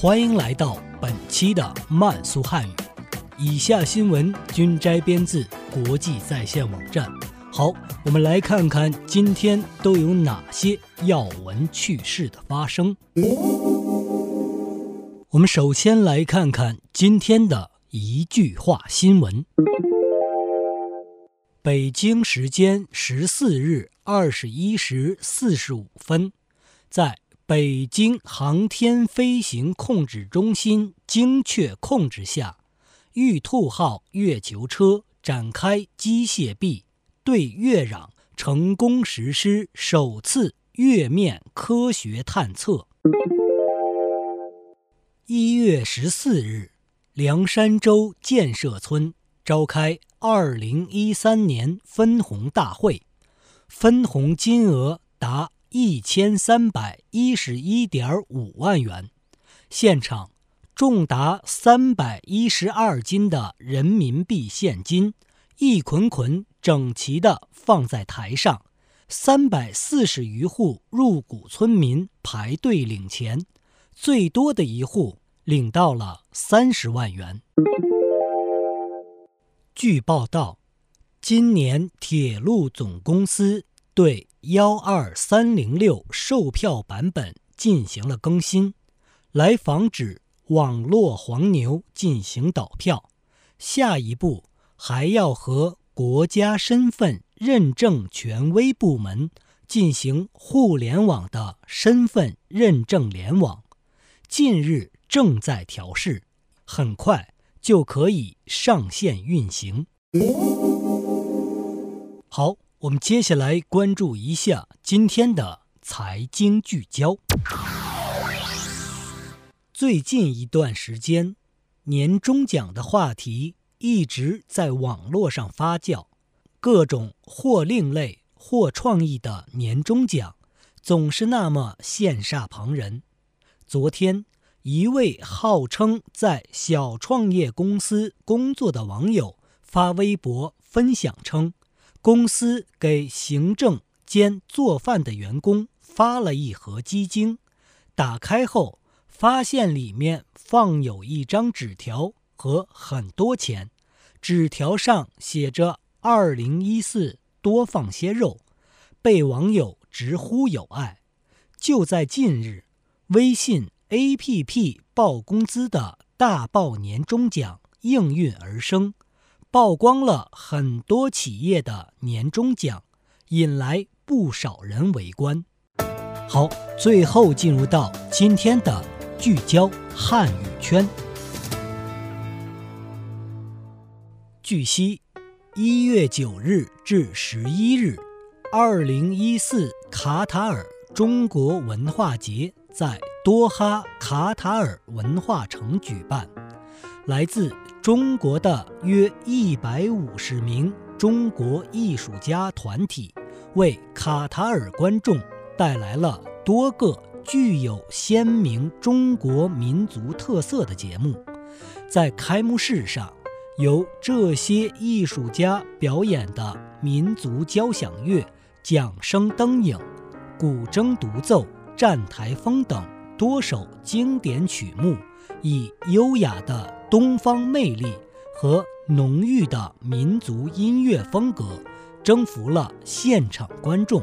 欢迎来到本期的慢速汉语。以下新闻均摘编自国际在线网站。好，我们来看看今天都有哪些要闻趣事的发生。我们首先来看看今天的一句话新闻。北京时间十四日二十一时四十五分。在北京航天飞行控制中心精确控制下，玉兔号月球车展开机械臂对月壤成功实施首次月面科学探测。一月十四日，凉山州建设村召开二零一三年分红大会，分红金额达。一千三百一十一点五万元，现场重达三百一十二斤的人民币现金一捆捆整齐地放在台上，三百四十余户入股村民排队领钱，最多的一户领到了三十万元。据报道，今年铁路总公司对。幺二三零六售票版本进行了更新，来防止网络黄牛进行倒票。下一步还要和国家身份认证权威部门进行互联网的身份认证联网，近日正在调试，很快就可以上线运行。好。我们接下来关注一下今天的财经聚焦。最近一段时间，年终奖的话题一直在网络上发酵，各种或另类或创意的年终奖总是那么羡煞旁人。昨天，一位号称在小创业公司工作的网友发微博分享称。公司给行政兼做饭的员工发了一盒鸡精，打开后发现里面放有一张纸条和很多钱，纸条上写着“二零一四多放些肉”，被网友直呼有爱。就在近日，微信 APP 报工资的大报年终奖应运而生。曝光了很多企业的年终奖，引来不少人围观。好，最后进入到今天的聚焦汉语圈。据悉，一月九日至十一日，二零一四卡塔尔中国文化节在多哈卡塔尔文化城举办，来自。中国的约一百五十名中国艺术家团体为卡塔尔观众带来了多个具有鲜明中国民族特色的节目。在开幕式上，由这些艺术家表演的民族交响乐、桨声灯影、古筝独奏、站台风等多首经典曲目，以优雅的。东方魅力和浓郁的民族音乐风格征服了现场观众。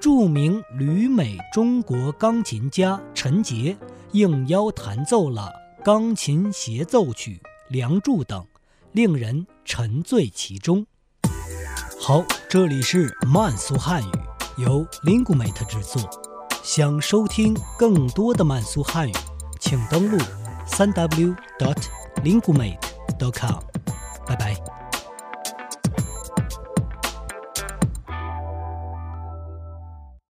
著名旅美中国钢琴家陈杰应邀弹奏了钢琴协奏曲《梁祝》等，令人沉醉其中。好，这里是慢速汉语，由 Linguamate 制作。想收听更多的慢速汉语，请登录三 w dot。linguemate.com，拜拜。